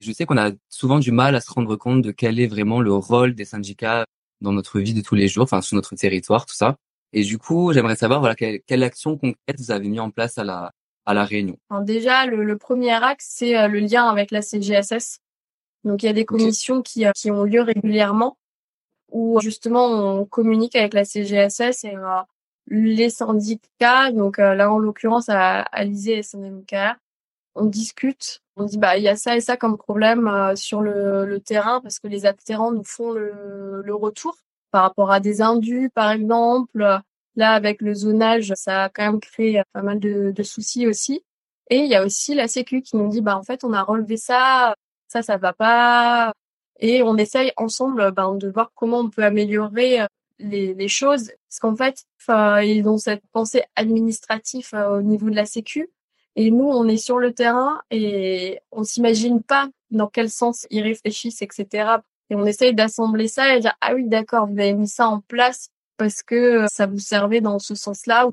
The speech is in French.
Je sais qu'on a souvent du mal à se rendre compte de quel est vraiment le rôle des syndicats dans notre vie de tous les jours, enfin sur notre territoire, tout ça. Et du coup, j'aimerais savoir voilà quelle, quelle action concrète vous avez mis en place à la à la Réunion? Alors déjà, le, le premier axe, c'est euh, le lien avec la CGSS. Donc il y a des commissions qui euh, qui ont lieu régulièrement où justement on communique avec la CGSS et euh, les syndicats. Donc là, en l'occurrence, à Alizé et SNMK, on discute on dit bah il y a ça et ça comme problème euh, sur le, le, terrain parce que les adhérents nous font le, le, retour par rapport à des indus par exemple. Là avec le zonage, ça a quand même créé pas mal de, de soucis aussi. Et il y a aussi la Sécu qui nous dit bah en fait on a relevé ça, ça ça va pas et on essaye ensemble ben, de voir comment on peut améliorer euh, les, les choses parce qu'en fait ils ont cette pensée administrative euh, au niveau de la Sécu et nous, on est sur le terrain et on s'imagine pas dans quel sens ils réfléchissent, etc. Et on essaye d'assembler ça et dire, ah oui, d'accord, vous avez mis ça en place parce que ça vous servait dans ce sens-là.